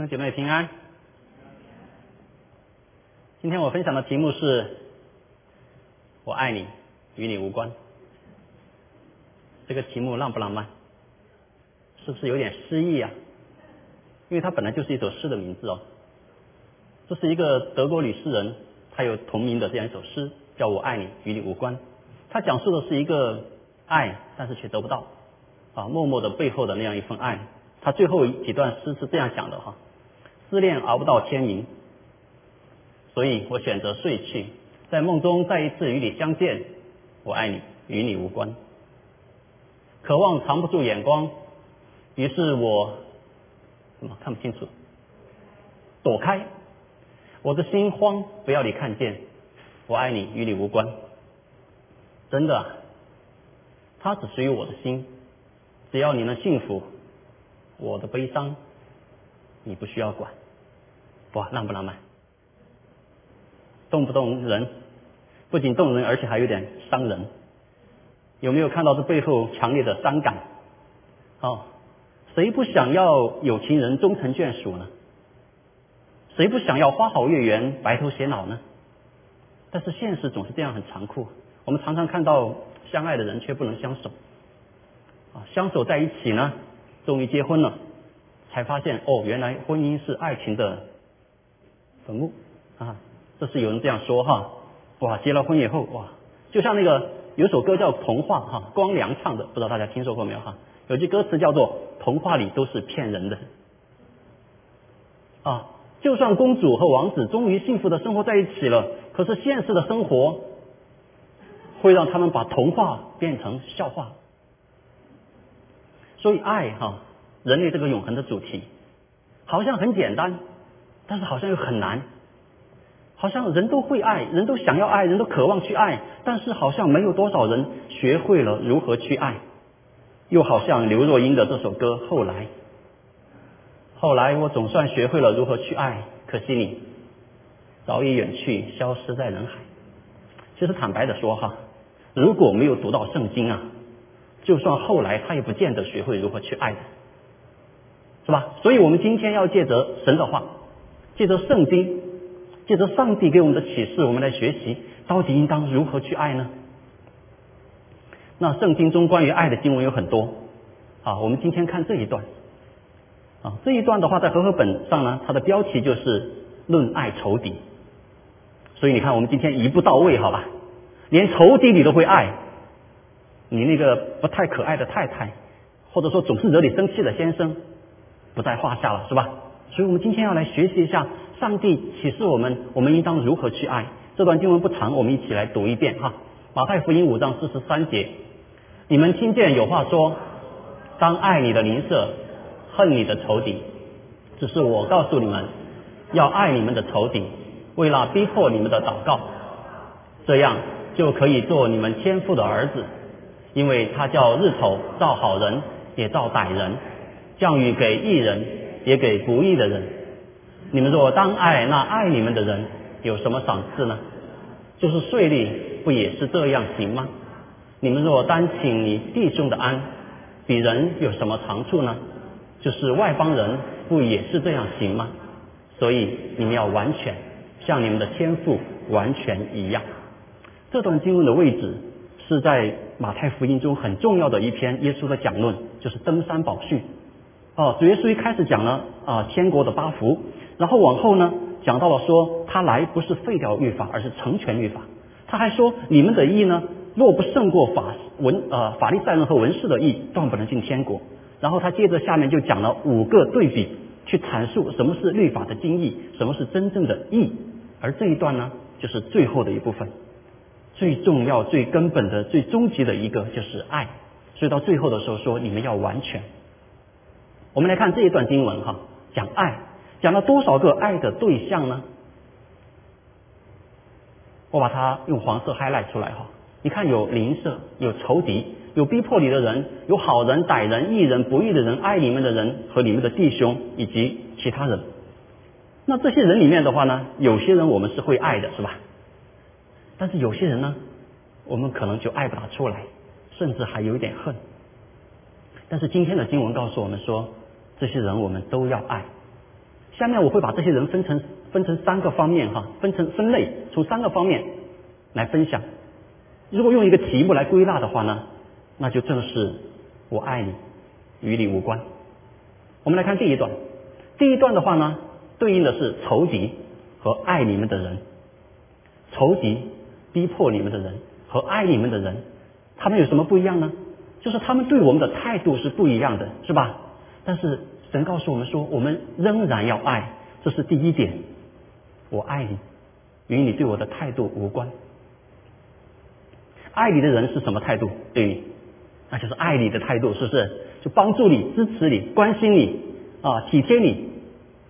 兄姐妹平安。今天我分享的题目是“我爱你，与你无关”。这个题目浪不浪漫？是不是有点诗意啊？因为它本来就是一首诗的名字哦。这是一个德国女诗人，她有同名的这样一首诗，叫我爱你，与你无关。她讲述的是一个爱，但是却得不到啊，默默的背后的那样一份爱。他最后几段诗是这样讲的哈：思念熬不到天明，所以我选择睡去，在梦中再一次与你相见。我爱你，与你无关。渴望藏不住眼光，于是我怎么看不清楚？躲开，我的心慌，不要你看见。我爱你，与你无关。真的，它只属于我的心，只要你能幸福。我的悲伤，你不需要管，哇，浪不浪漫？动不动人？不仅动人，而且还有点伤人。有没有看到这背后强烈的伤感？哦，谁不想要有情人终成眷属呢？谁不想要花好月圆，白头偕老呢？但是现实总是这样很残酷。我们常常看到相爱的人却不能相守，啊，相守在一起呢？终于结婚了，才发现哦，原来婚姻是爱情的坟墓啊！这是有人这样说哈。哇，结了婚以后哇，就像那个有首歌叫《童话》哈，光良唱的，不知道大家听说过没有哈？有句歌词叫做“童话里都是骗人的”。啊，就算公主和王子终于幸福的生活在一起了，可是现实的生活会让他们把童话变成笑话。所以爱哈，人类这个永恒的主题，好像很简单，但是好像又很难。好像人都会爱，人都想要爱，人都渴望去爱，但是好像没有多少人学会了如何去爱。又好像刘若英的这首歌《后来》，后来我总算学会了如何去爱，可惜你早已远去，消失在人海。其实坦白的说哈，如果没有读到圣经啊。就算后来他也不见得学会如何去爱，是吧？所以我们今天要借着神的话，借着圣经，借着上帝给我们的启示，我们来学习到底应当如何去爱呢？那圣经中关于爱的经文有很多啊，我们今天看这一段啊，这一段的话在和合本上呢，它的标题就是论爱仇敌，所以你看我们今天一步到位，好吧？连仇敌你都会爱。你那个不太可爱的太太，或者说总是惹你生气的先生，不在话下了，是吧？所以我们今天要来学习一下上帝启示我们，我们应当如何去爱。这段经文不长，我们一起来读一遍哈。马太福音五章四十三节，你们听见有话说，当爱你的邻舍，恨你的仇敌。只是我告诉你们，要爱你们的仇敌，为了逼迫你们的祷告，这样就可以做你们天父的儿子。因为他叫日头照好人，也照歹人；降雨给义人，也给不义的人。你们若当爱那爱你们的人，有什么赏赐呢？就是税吏，不也是这样行吗？你们若单请你弟兄的安，比人有什么长处呢？就是外邦人，不也是这样行吗？所以你们要完全，像你们的天赋完全一样。这段经文的位置。是在马太福音中很重要的一篇耶稣的讲论，就是登山宝训。哦，主耶稣一开始讲了啊天国的八福，然后往后呢讲到了说他来不是废掉律法，而是成全律法。他还说你们的义呢，若不胜过法文呃法利赛人和文士的义，断不能进天国。然后他接着下面就讲了五个对比，去阐述什么是律法的精义，什么是真正的义。而这一段呢，就是最后的一部分。最重要、最根本的、最终极的一个就是爱，所以到最后的时候说你们要完全。我们来看这一段经文哈，讲爱，讲了多少个爱的对象呢？我把它用黄色 highlight 出来哈，你看有邻舍，有仇敌，有逼迫你的人，有好人、歹人、义人、不义的人，爱你们的人和你们的弟兄以及其他人。那这些人里面的话呢，有些人我们是会爱的，是吧？但是有些人呢，我们可能就爱不大出来，甚至还有一点恨。但是今天的经文告诉我们说，这些人我们都要爱。下面我会把这些人分成分成三个方面哈，分成分类，从三个方面来分享。如果用一个题目来归纳的话呢，那就正是我爱你，与你无关。我们来看第一段，第一段的话呢，对应的是仇敌和爱你们的人。仇敌逼迫你们的人和爱你们的人，他们有什么不一样呢？就是他们对我们的态度是不一样的，是吧？但是神告诉我们说，我们仍然要爱，这是第一点。我爱你，与你对我的态度无关。爱你的人是什么态度？对你，那就是爱你的态度，是不是？就帮助你、支持你、关心你啊，体贴你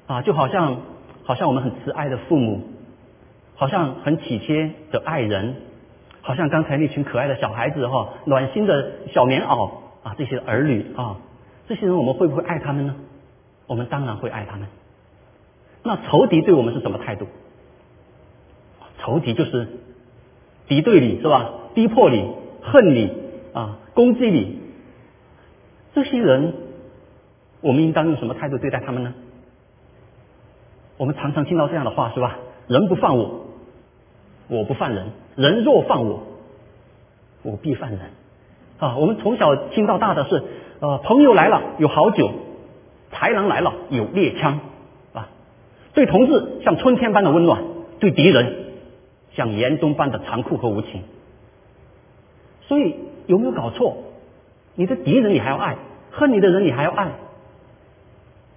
啊，就好像好像我们很慈爱的父母，好像很体贴的爱人，好像刚才那群可爱的小孩子哈，暖心的小棉袄啊，这些儿女啊，这些人我们会不会爱他们呢？我们当然会爱他们。那仇敌对我们是什么态度？仇敌就是敌对你是吧？逼迫你、恨你啊、攻击你，这些人，我们应当用什么态度对待他们呢？我们常常听到这样的话，是吧？人不犯我，我不犯人；人若犯我，我必犯人。啊，我们从小听到大的是，呃，朋友来了有好酒，豺狼来了有猎枪，啊，对同志像春天般的温暖，对敌人像严冬般的残酷和无情。所以有没有搞错？你的敌人你还要爱，恨你的人你还要爱，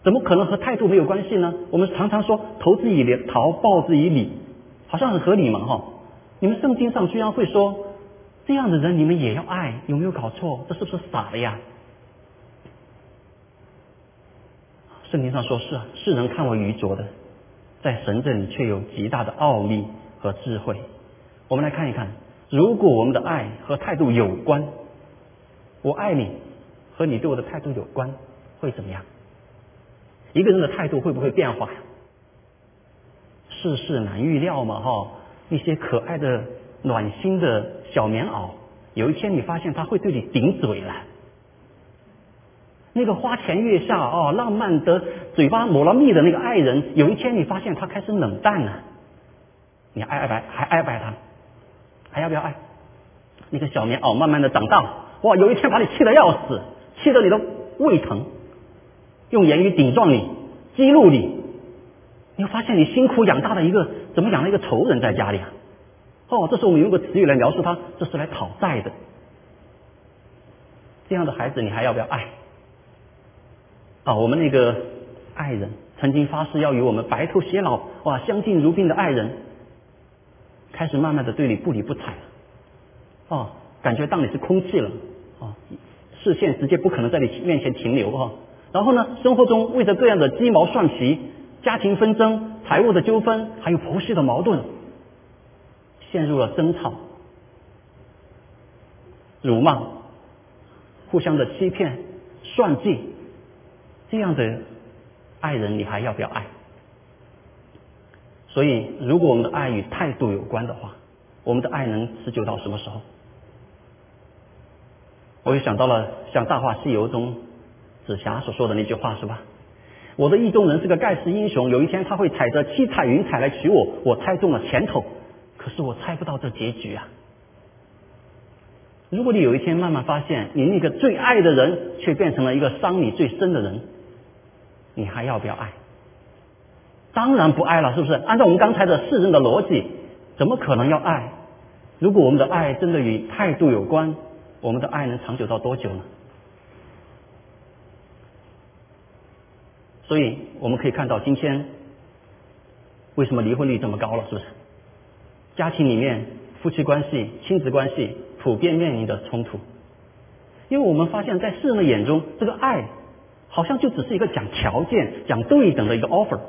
怎么可能和态度没有关系呢？我们常常说投之以莲，桃报之以李，好像很合理嘛，哈。你们圣经上居然会说这样的人你们也要爱，有没有搞错？这是不是傻了呀？圣经上说是啊，世人看为愚拙的，在神这里却有极大的奥秘和智慧。我们来看一看。如果我们的爱和态度有关，我爱你和你对我的态度有关，会怎么样？一个人的态度会不会变化？世事难预料嘛，哈！一些可爱的、暖心的小棉袄，有一天你发现他会对你顶嘴了。那个花前月下哦，浪漫的嘴巴抹了蜜的那个爱人，有一天你发现他开始冷淡了，你爱爱不爱？还爱不爱他？还要不要爱？那个小棉袄慢慢的长大了，哇！有一天把你气得要死，气得你都胃疼，用言语顶撞你，激怒你，你会发现你辛苦养大的一个，怎么养了一个仇人在家里啊？哦，这时候我们用个词语来描述他，这是来讨债的。这样的孩子你还要不要爱？啊，我们那个爱人曾经发誓要与我们白头偕老，哇，相敬如宾的爱人。开始慢慢的对你不理不睬了，哦，感觉当你是空气了，哦，视线直接不可能在你面前停留哈。然后呢，生活中为着各样的鸡毛蒜皮、家庭纷争、财务的纠纷，还有婆媳的矛盾，陷入了争吵、辱骂、互相的欺骗、算计，这样的爱人，你还要不要爱？所以，如果我们的爱与态度有关的话，我们的爱能持久到什么时候？我又想到了像《大话西游》中紫霞所说的那句话，是吧？我的意中人是个盖世英雄，有一天他会踩着七彩云彩来娶我，我猜中了前头，可是我猜不到这结局啊！如果你有一天慢慢发现，你那个最爱的人却变成了一个伤你最深的人，你还要不要爱？当然不爱了，是不是？按照我们刚才的世人的逻辑，怎么可能要爱？如果我们的爱真的与态度有关，我们的爱能长久到多久呢？所以我们可以看到，今天为什么离婚率这么高了？是不是？家庭里面夫妻关系、亲子关系普遍面临的冲突，因为我们发现，在世人的眼中，这个爱好像就只是一个讲条件、讲对等的一个 offer。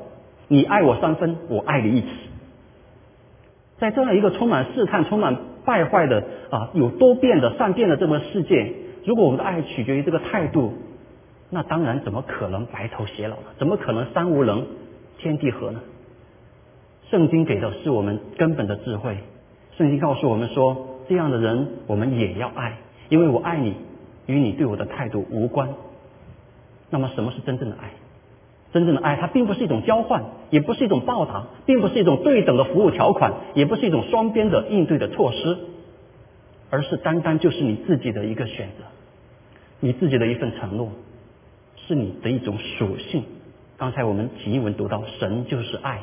你爱我三分，我爱你一尺。在这样一个充满试探、充满败坏的啊，有多变的善变的这么世界，如果我们的爱取决于这个态度，那当然怎么可能白头偕老呢？怎么可能三无能，天地合呢？圣经给的是我们根本的智慧。圣经告诉我们说，这样的人我们也要爱，因为我爱你，与你对我的态度无关。那么，什么是真正的爱？真正的爱，它并不是一种交换，也不是一种报答，并不是一种对等的服务条款，也不是一种双边的应对的措施，而是单单就是你自己的一个选择，你自己的一份承诺，是你的一种属性。刚才我们经文读到，神就是爱，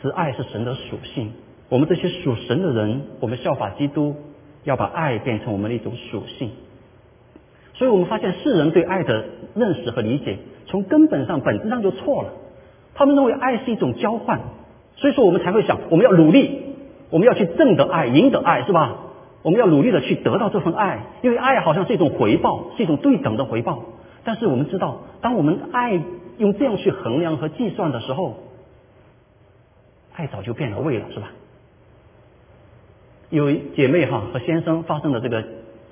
慈爱是神的属性。我们这些属神的人，我们效法基督，要把爱变成我们的一种属性。所以我们发现世人对爱的认识和理解，从根本上、本质上就错了。他们认为爱是一种交换，所以说我们才会想，我们要努力，我们要去挣得爱、赢得爱，是吧？我们要努力的去得到这份爱，因为爱好像是一种回报，是一种对等的回报。但是我们知道，当我们爱用这样去衡量和计算的时候，爱早就变了味了，是吧？有姐妹哈和先生发生的这个。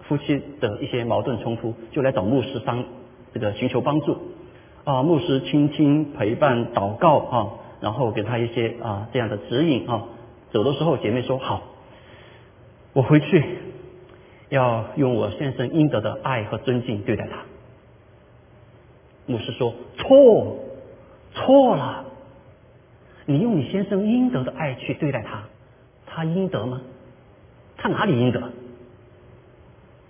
夫妻的一些矛盾冲突，就来找牧师商这个寻求帮助啊，牧师倾听、陪伴、祷告啊，然后给他一些啊这样的指引啊。走的时候，姐妹说好，我回去要用我先生应得的爱和尊敬对待他。牧师说错，错了，你用你先生应得的爱去对待他，他应得吗？他哪里应得？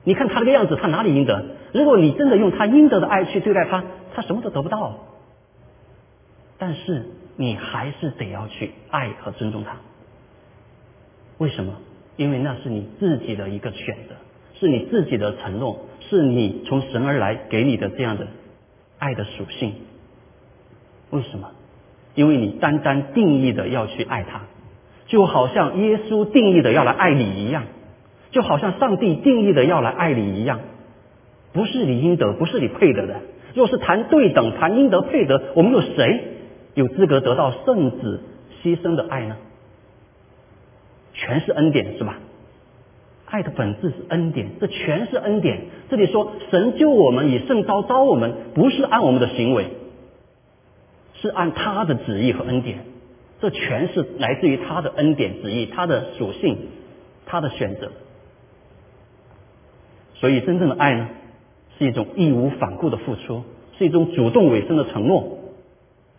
你看他这个样子，他哪里应得？如果你真的用他应得的爱去对待他，他什么都得不到。但是你还是得要去爱和尊重他。为什么？因为那是你自己的一个选择，是你自己的承诺，是你从神而来给你的这样的爱的属性。为什么？因为你单单定义的要去爱他，就好像耶稣定义的要来爱你一样。就好像上帝定义的要来爱你一样，不是你应得，不是你配得的。若是谈对等，谈应得配得，我们有谁有资格得到圣子牺牲的爱呢？全是恩典，是吧？爱的本质是恩典，这全是恩典。这里说神救我们，以圣招招我们，不是按我们的行为，是按他的旨意和恩典。这全是来自于他的恩典旨意，他的属性，他的选择。所以，真正的爱呢，是一种义无反顾的付出，是一种主动委身的承诺。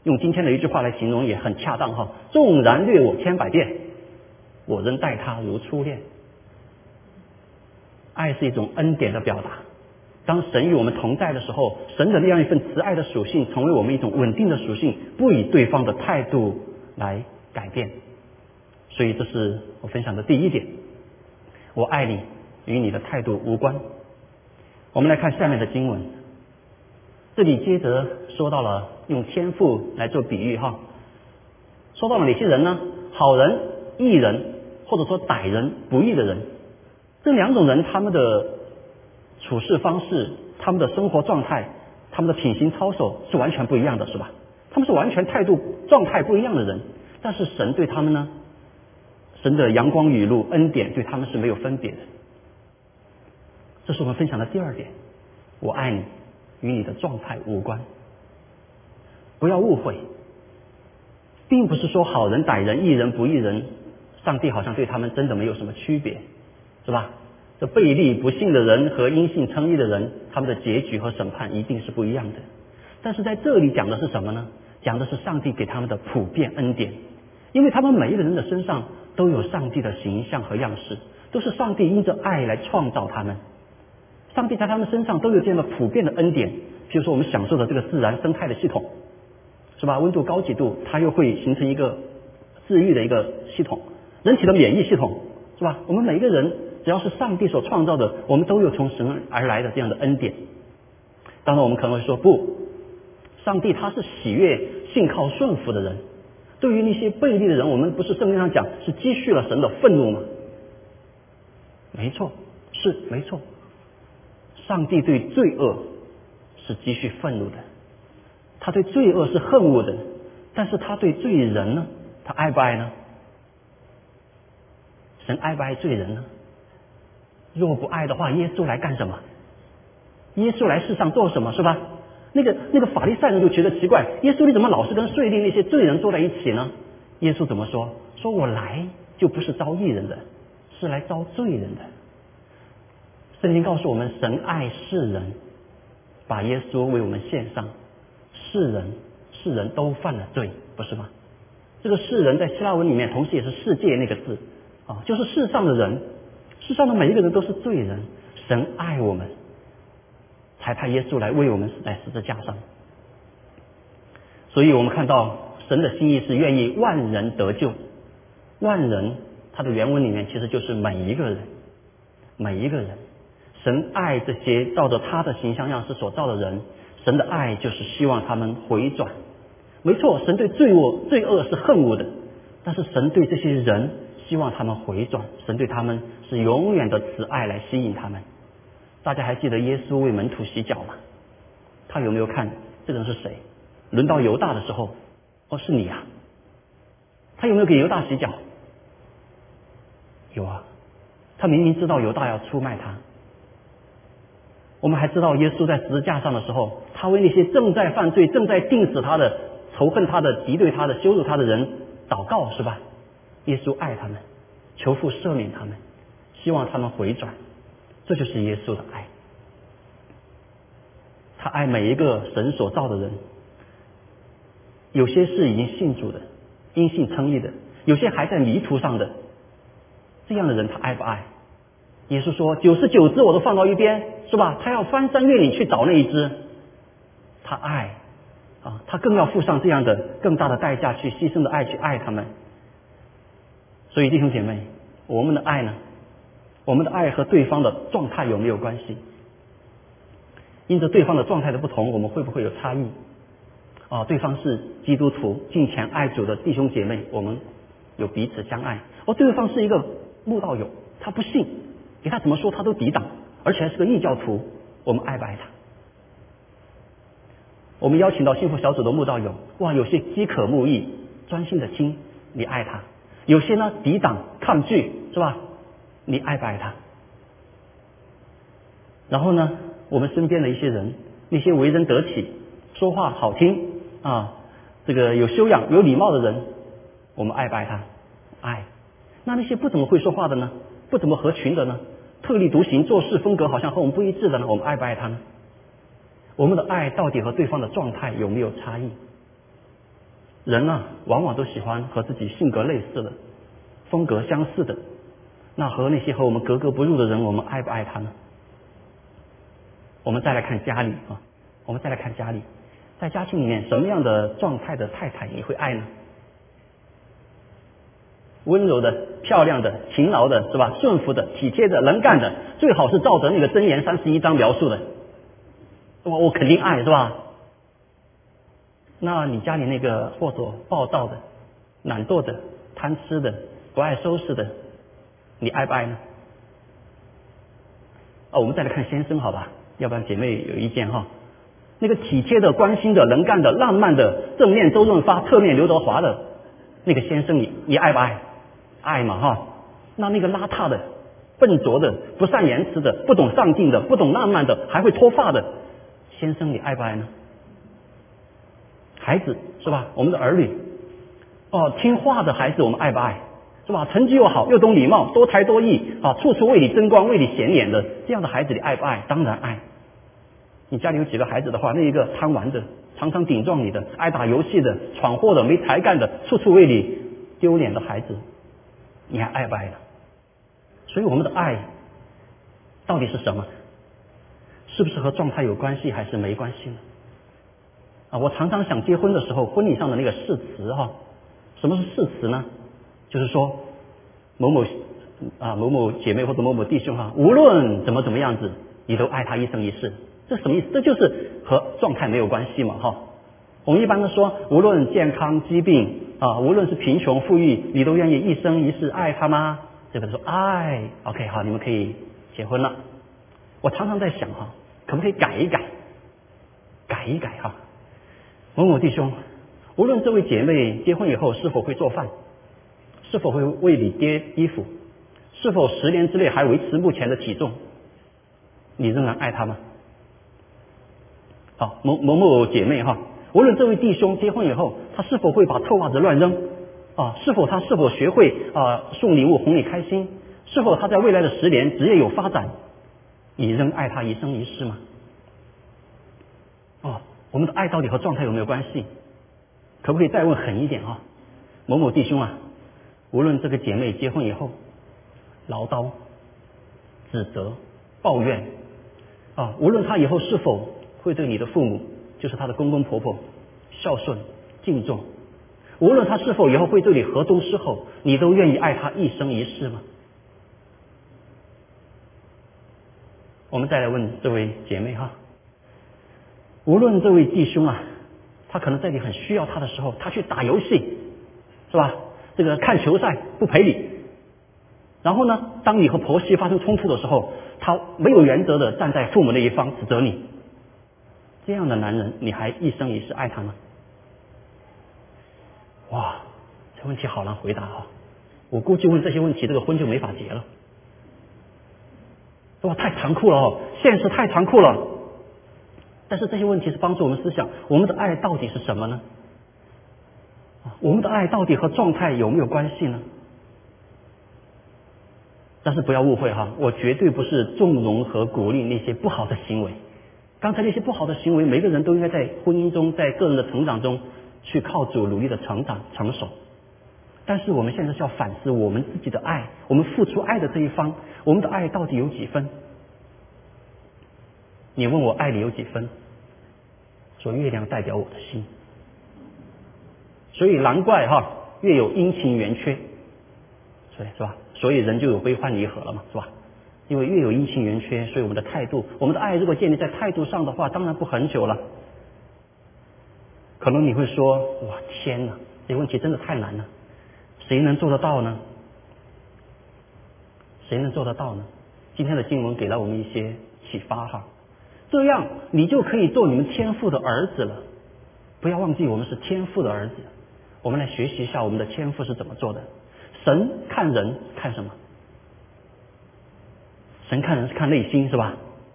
用今天的一句话来形容也很恰当哈：纵然虐我千百遍，我仍待他如初恋。爱是一种恩典的表达。当神与我们同在的时候，神的那样一份慈爱的属性，成为我们一种稳定的属性，不以对方的态度来改变。所以，这是我分享的第一点：我爱你。与你的态度无关。我们来看下面的经文，这里接着说到了用天赋来做比喻哈，说到了哪些人呢？好人、义人，或者说歹人、不义的人，这两种人他们的处事方式、他们的生活状态、他们的品行操守是完全不一样的，是吧？他们是完全态度状态不一样的人，但是神对他们呢，神的阳光雨露恩典对他们是没有分别的。这是我们分享的第二点，我爱你，与你的状态无关。不要误会，并不是说好人歹人、一人不一人，上帝好像对他们真的没有什么区别，是吧？这背逆不幸的人和因信称义的人，他们的结局和审判一定是不一样的。但是在这里讲的是什么呢？讲的是上帝给他们的普遍恩典，因为他们每一个人的身上都有上帝的形象和样式，都是上帝因着爱来创造他们。上帝在他们身上都有这样的普遍的恩典，比如说我们享受的这个自然生态的系统，是吧？温度高几度，它又会形成一个治愈的一个系统，人体的免疫系统，是吧？我们每一个人只要是上帝所创造的，我们都有从神而来的这样的恩典。当然，我们可能会说，不，上帝他是喜悦信靠顺服的人，对于那些背逆的人，我们不是圣经上讲是积蓄了神的愤怒吗？没错，是没错。上帝对罪恶是积蓄愤怒的，他对罪恶是恨恶的，但是他对罪人呢？他爱不爱呢？神爱不爱罪人呢？若不爱的话，耶稣来干什么？耶稣来世上做什么？是吧？那个那个法利赛人就觉得奇怪，耶稣你怎么老是跟税吏那些罪人坐在一起呢？耶稣怎么说？说我来就不是招义人的，是来招罪人的。圣经告诉我们，神爱世人，把耶稣为我们献上。世人，世人都犯了罪，不是吗？这个世人在希腊文里面，同时也是世界那个字啊，就是世上的人，世上的每一个人都是罪人。神爱我们，才派耶稣来为我们死在十字架上。所以我们看到神的心意是愿意万人得救。万人，它的原文里面其实就是每一个人，每一个人。神爱这些照着他的形象样式所造的人，神的爱就是希望他们回转。没错，神对罪恶罪恶是恨恶的，但是神对这些人希望他们回转，神对他们是永远的慈爱来吸引他们。大家还记得耶稣为门徒洗脚吗？他有没有看这个人是谁？轮到犹大的时候，哦，是你啊！他有没有给犹大洗脚？有啊，他明明知道犹大要出卖他。我们还知道，耶稣在十字架上的时候，他为那些正在犯罪、正在定死他的、仇恨他的、敌对他的、羞辱他的人祷告，是吧？耶稣爱他们，求父赦免他们，希望他们回转，这就是耶稣的爱。他爱每一个神所造的人，有些是已经信主的，因信称义的；有些还在迷途上的，这样的人他爱不爱？耶稣说：“九十九只我都放到一边，是吧？他要翻山越岭去找那一只，他爱啊，他更要付上这样的更大的代价去牺牲的爱去爱他们。所以弟兄姐妹，我们的爱呢？我们的爱和对方的状态有没有关系？因着对方的状态的不同，我们会不会有差异？啊，对方是基督徒敬虔爱主的弟兄姐妹，我们有彼此相爱；而对方是一个慕道友，他不信。”给他怎么说，他都抵挡，而且还是个异教徒。我们爱不爱他？我们邀请到幸福小组的慕道友，哇，有些饥渴慕义、专心的听，你爱他；有些呢抵挡、抗拒，是吧？你爱不爱他？然后呢，我们身边的一些人，那些为人得体、说话好听啊，这个有修养、有礼貌的人，我们爱不爱他？爱。那那些不怎么会说话的呢？不怎么合群的呢？特立独行、做事风格好像和我们不一致的呢？我们爱不爱他呢？我们的爱到底和对方的状态有没有差异？人啊，往往都喜欢和自己性格类似的、风格相似的。那和那些和我们格格不入的人，我们爱不爱他呢？我们再来看家里啊，我们再来看家里，在家庭里面，什么样的状态的太太你会爱呢？温柔的、漂亮的、勤劳的，是吧？顺服的、体贴的、能干的，最好是照着那个箴言三十一章描述的，哇，我肯定爱，是吧？那你家里那个或者暴躁的、懒惰的、贪吃的、不爱收拾的，你爱不爱呢？啊，我们再来看先生，好吧？要不然姐妹有意见哈？那个体贴的、关心的、能干的、浪漫的、正面周润发、侧面刘德华的那个先生，你你爱不爱？爱嘛哈，那那个邋遢的、笨拙的、不善言辞的、不懂上进的、不懂浪漫的、还会脱发的先生，你爱不爱呢？孩子是吧？我们的儿女哦，听话的孩子，我们爱不爱？是吧？成绩又好，又懂礼貌，多才多艺啊，处处为你争光、为你显眼的这样的孩子，你爱不爱？当然爱。你家里有几个孩子的话，那一个贪玩的、常常顶撞你的、爱打游戏的、闯祸的、没才干的、处处为你丢脸的孩子。你还爱不爱呢？所以我们的爱到底是什么？是不是和状态有关系，还是没关系呢？啊，我常常想结婚的时候，婚礼上的那个誓词哈，什么是誓词呢？就是说某某啊某某姐妹或者某某弟兄哈，无论怎么怎么样子，你都爱他一生一世。这什么意思？这就是和状态没有关系嘛哈。我们一般都说，无论健康疾病。啊，无论是贫穷富裕，你都愿意一生一世爱他吗？这个说爱，OK，好，你们可以结婚了。我常常在想哈，可不可以改一改，改一改哈？某某弟兄，无论这位姐妹结婚以后是否会做饭，是否会为你叠衣服，是否十年之内还维持目前的体重，你仍然爱她吗？好，某某某姐妹哈。无论这位弟兄结婚以后，他是否会把臭袜子乱扔，啊，是否他是否学会啊送礼物哄你开心？是否他在未来的十年职业有发展？你仍爱他一生一世吗？哦，我们的爱到底和状态有没有关系？可不可以再问狠一点啊？某某弟兄啊，无论这个姐妹结婚以后，唠叨、指责、抱怨啊，无论她以后是否会对你的父母，就是她的公公婆婆孝顺敬重，无论她是否以后会对你河东狮吼，你都愿意爱她一生一世吗？我们再来问这位姐妹哈，无论这位弟兄啊，他可能在你很需要他的时候，他去打游戏，是吧？这个看球赛不陪你，然后呢，当你和婆媳发生冲突的时候，他没有原则的站在父母那一方指责你，这样的男人，你还一生一世爱他吗？哇，这问题好难回答啊！我估计问这些问题，这个婚就没法结了。哇，太残酷了哦！现实太残酷了。但是这些问题是帮助我们思想：我们的爱到底是什么呢？我们的爱到底和状态有没有关系呢？但是不要误会哈，我绝对不是纵容和鼓励那些不好的行为。刚才那些不好的行为，每个人都应该在婚姻中，在个人的成长中去靠主努力的成长成熟。但是我们现在是要反思我们自己的爱，我们付出爱的这一方，我们的爱到底有几分？你问我爱你有几分？说月亮代表我的心，所以难怪哈，月有阴晴圆缺，所以是吧？所以人就有悲欢离合了嘛，是吧？因为月有阴晴圆缺，所以我们的态度，我们的爱如果建立在态度上的话，当然不很久了。可能你会说，哇，天哪，这问题真的太难了。谁能做得到呢？谁能做得到呢？今天的经文给了我们一些启发哈，这样你就可以做你们天父的儿子了。不要忘记我们是天父的儿子，我们来学习一下我们的天父是怎么做的。神看人看什么？神看人是看内心是吧？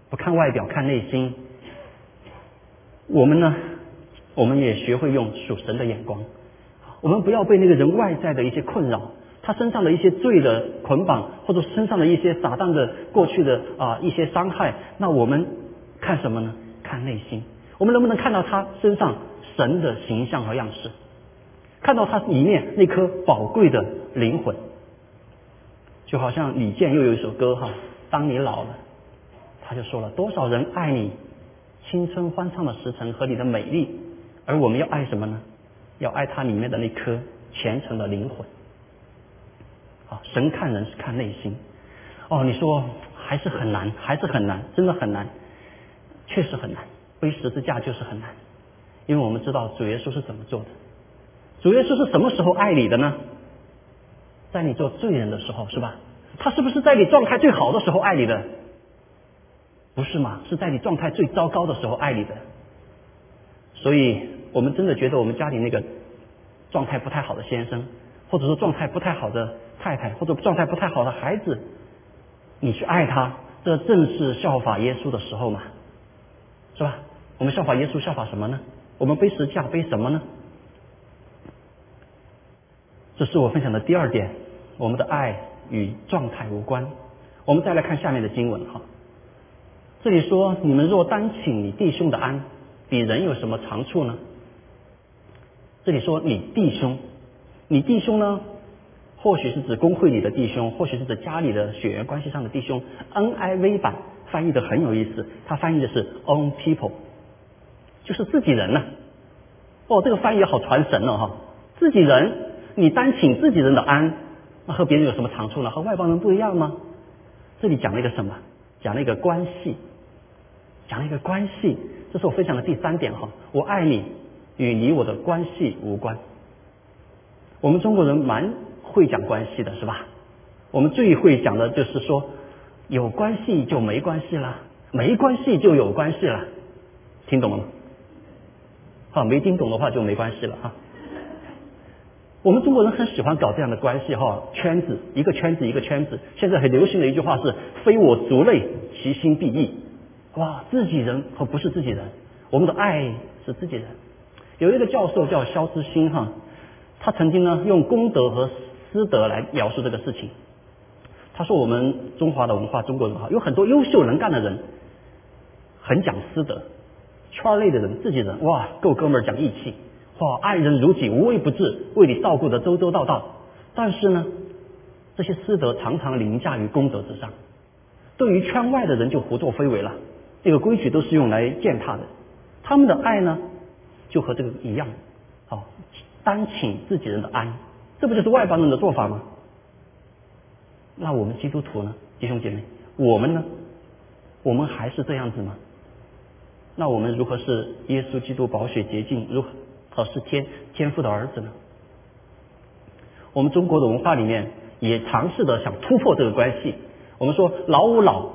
不看外表看内心。我们呢，我们也学会用属神的眼光。我们不要被那个人外在的一些困扰，他身上的一些罪的捆绑，或者身上的一些撒旦的过去的啊一些伤害。那我们看什么呢？看内心。我们能不能看到他身上神的形象和样式？看到他里面那颗宝贵的灵魂？就好像李健又有一首歌哈，当你老了，他就说了多少人爱你青春欢畅的时辰和你的美丽，而我们要爱什么呢？要爱他里面的那颗虔诚的灵魂，啊，神看人是看内心，哦，你说还是很难，还是很难，真的很难，确实很难，背十字架就是很难，因为我们知道主耶稣是怎么做的，主耶稣是什么时候爱你的呢？在你做罪人的时候，是吧？他是不是在你状态最好的时候爱你的？不是吗？是在你状态最糟糕的时候爱你的，所以。我们真的觉得我们家里那个状态不太好的先生，或者说状态不太好的太太，或者状态不太好的孩子，你去爱他，这正是效法耶稣的时候嘛，是吧？我们效法耶稣，效法什么呢？我们背十字架背什么呢？这是我分享的第二点，我们的爱与状态无关。我们再来看下面的经文哈，这里说：你们若单请你弟兄的安，比人有什么长处呢？这里说你弟兄，你弟兄呢？或许是指工会里的弟兄，或许是指家里的血缘关系上的弟兄。NIV 版翻译的很有意思，它翻译的是 own people，就是自己人呢。哦，这个翻译好传神哦哈！自己人，你单请自己人的安，那和别人有什么长处呢？和外邦人不一样吗？这里讲了一个什么？讲了一个关系，讲了一个关系。这是我分享的第三点哈，我爱你。与你我的关系无关。我们中国人蛮会讲关系的，是吧？我们最会讲的就是说，有关系就没关系了，没关系就有关系了，听懂了吗？好，没听懂的话就没关系了哈。我们中国人很喜欢搞这样的关系哈，圈子一个圈子一个圈子。现在很流行的一句话是“非我族类，其心必异”。哇，自己人和不是自己人，我们的爱是自己人。有一个教授叫肖之星哈，他曾经呢用功德和私德来描述这个事情。他说我们中华的文化，中国人哈有很多优秀能干的人，很讲私德，圈内的人、自己人，哇，够哥们儿讲义气，哇，爱人如己，无微不至，为你照顾的周周到到。但是呢，这些私德常常凌驾于功德之上，对于圈外的人就胡作非为了。这个规矩都是用来践踏的。他们的爱呢，就和这个一样，哦，单请自己人的安，这不就是外邦人的做法吗？那我们基督徒呢，弟兄姐妹，我们呢，我们还是这样子吗？那我们如何是耶稣基督宝血洁净，如何是天天父的儿子呢？我们中国的文化里面也尝试着想突破这个关系。我们说老吾老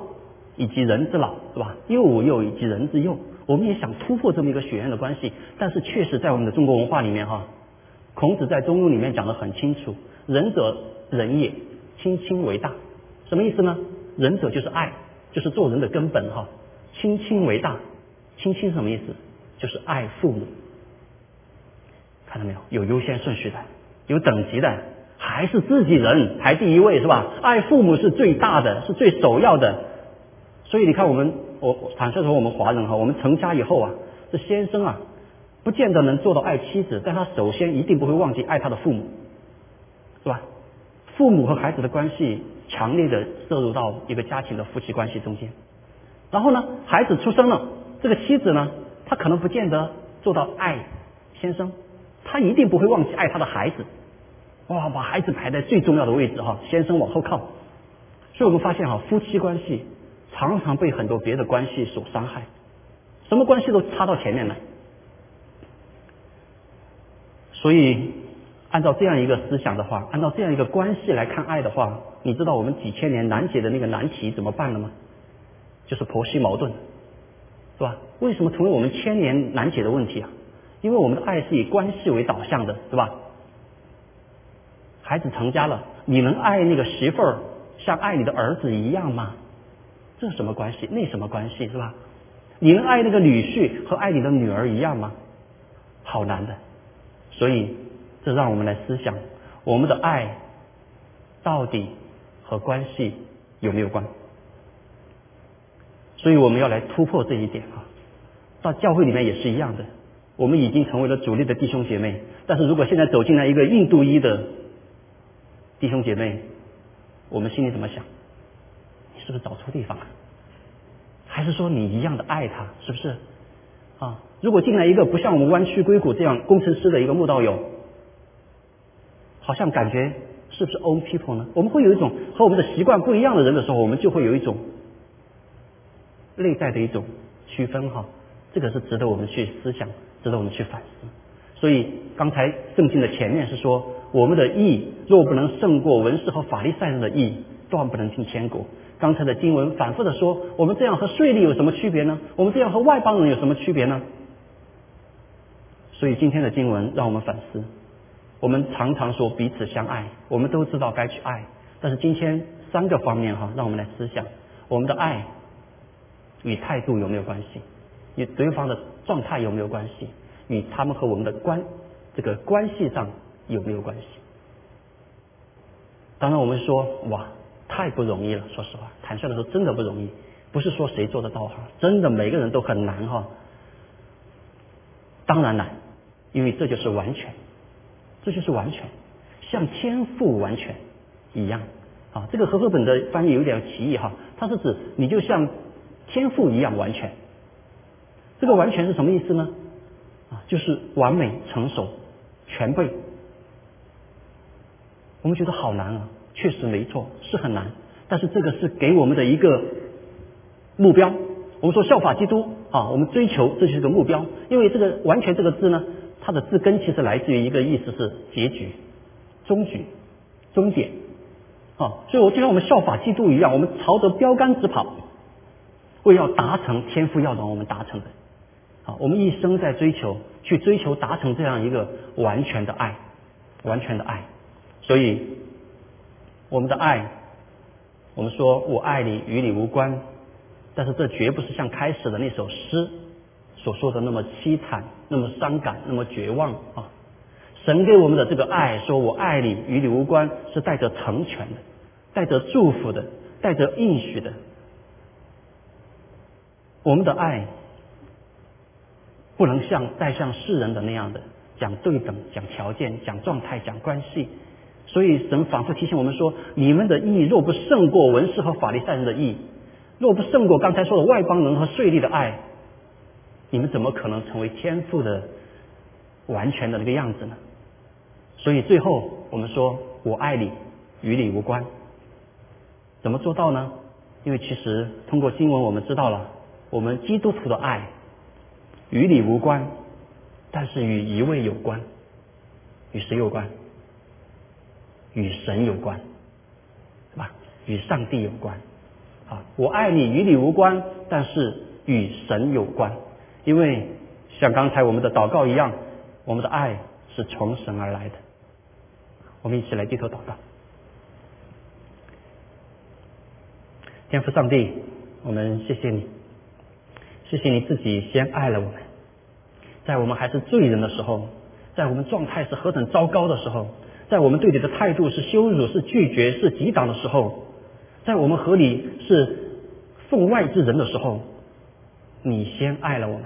以及人之老，是吧？幼吾幼以及人之幼。我们也想突破这么一个血缘的关系，但是确实在我们的中国文化里面哈，孔子在《中庸》里面讲的很清楚：仁者仁也，亲亲为大。什么意思呢？仁者就是爱，就是做人的根本哈。亲亲为大，亲亲什么意思？就是爱父母。看到没有？有优先顺序的。有等级的，还是自己人排第一位是吧？爱父母是最大的，是最首要的。所以你看，我们我坦率说，我们华人哈，我们成家以后啊，这先生啊，不见得能做到爱妻子，但他首先一定不会忘记爱他的父母，是吧？父母和孩子的关系强烈的摄入到一个家庭的夫妻关系中间。然后呢，孩子出生了，这个妻子呢，她可能不见得做到爱先生。他一定不会忘记爱他的孩子，哇，把孩子排在最重要的位置哈，先生往后靠。所以我们发现哈，夫妻关系常常被很多别的关系所伤害，什么关系都插到前面来。所以按照这样一个思想的话，按照这样一个关系来看爱的话，你知道我们几千年难解的那个难题怎么办了吗？就是婆媳矛盾，是吧？为什么成为我们千年难解的问题啊？因为我们的爱是以关系为导向的，是吧？孩子成家了，你能爱那个媳妇儿像爱你的儿子一样吗？这什么关系？那什么关系是吧？你能爱那个女婿和爱你的女儿一样吗？好难的。所以，这让我们来思想，我们的爱到底和关系有没有关？所以我们要来突破这一点啊！到教会里面也是一样的。我们已经成为了主力的弟兄姐妹，但是如果现在走进来一个印度裔的弟兄姐妹，我们心里怎么想？你是不是找错地方了？还是说你一样的爱他？是不是？啊，如果进来一个不像我们弯曲硅谷这样工程师的一个慕道友，好像感觉是不是 own people 呢？我们会有一种和我们的习惯不一样的人的时候，我们就会有一种内在的一种区分哈。这个是值得我们去思想。值得我们去反思。所以刚才圣经的前面是说，我们的义若不能胜过文士和法利赛人的义，断不能进天国。刚才的经文反复的说，我们这样和税吏有什么区别呢？我们这样和外邦人有什么区别呢？所以今天的经文让我们反思。我们常常说彼此相爱，我们都知道该去爱，但是今天三个方面哈，让我们来思想，我们的爱与态度有没有关系？与对方的。状态有没有关系？与他们和我们的关这个关系上有没有关系？当然，我们说哇，太不容易了。说实话，坦率的说，真的不容易。不是说谁做得到哈，真的每个人都很难哈。当然难，因为这就是完全，这就是完全，像天赋完全一样啊。这个和合本的翻译有点歧义哈，它是指你就像天赋一样完全。这个完全是什么意思呢？啊，就是完美、成熟、全备。我们觉得好难啊，确实没错，是很难。但是这个是给我们的一个目标。我们说效法基督啊，我们追求这就是个目标。因为这个“完全”这个字呢，它的字根其实来自于一个意思是结局、终局、终点啊。所以，我就像我们效法基督一样，我们朝着标杆直跑，为要达成天赋要让我们达成的。啊，我们一生在追求，去追求达成这样一个完全的爱，完全的爱。所以，我们的爱，我们说我爱你与你无关，但是这绝不是像开始的那首诗所说的那么凄惨、那么伤感、那么绝望啊。神给我们的这个爱，说我爱你，与你无关，是带着成全的，带着祝福的，带着应许的。我们的爱不能像带像世人的那样的讲对等、讲条件、讲状态、讲关系。所以神反复提醒我们说：你们的义若不胜过文士和法利赛人的义，若不胜过刚才说的外邦人和税吏的爱，你们怎么可能成为天赋的完全的那个样子呢？所以最后我们说我爱你，与你无关。怎么做到呢？因为其实通过经文我们知道了，我们基督徒的爱与你无关，但是与一位有关，与谁有关？与神有关，是吧？与上帝有关。啊，我爱你与你无关，但是与神有关，因为像刚才我们的祷告一样，我们的爱是从神而来的。我们一起来低头祷告。天父上帝，我们谢谢你，谢谢你自己先爱了我们，在我们还是罪人的时候，在我们状态是何等糟糕的时候。在我们对你的态度是羞辱、是拒绝、是抵挡的时候，在我们和你是分外之人的时候，你先爱了我们，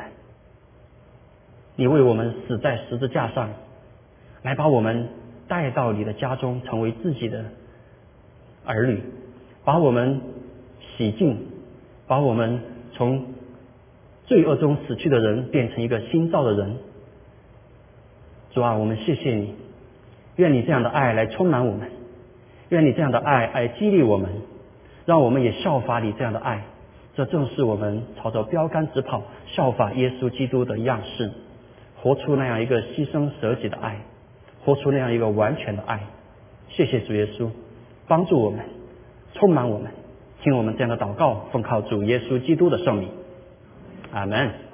你为我们死在十字架上，来把我们带到你的家中，成为自己的儿女，把我们洗净，把我们从罪恶中死去的人变成一个新造的人。主啊，我们谢谢你。愿你这样的爱来充满我们，愿你这样的爱来激励我们，让我们也效法你这样的爱。这正是我们朝着标杆直跑，效法耶稣基督的样式，活出那样一个牺牲舍己的爱，活出那样一个完全的爱。谢谢主耶稣，帮助我们，充满我们，听我们这样的祷告，奉靠主耶稣基督的圣名，阿门。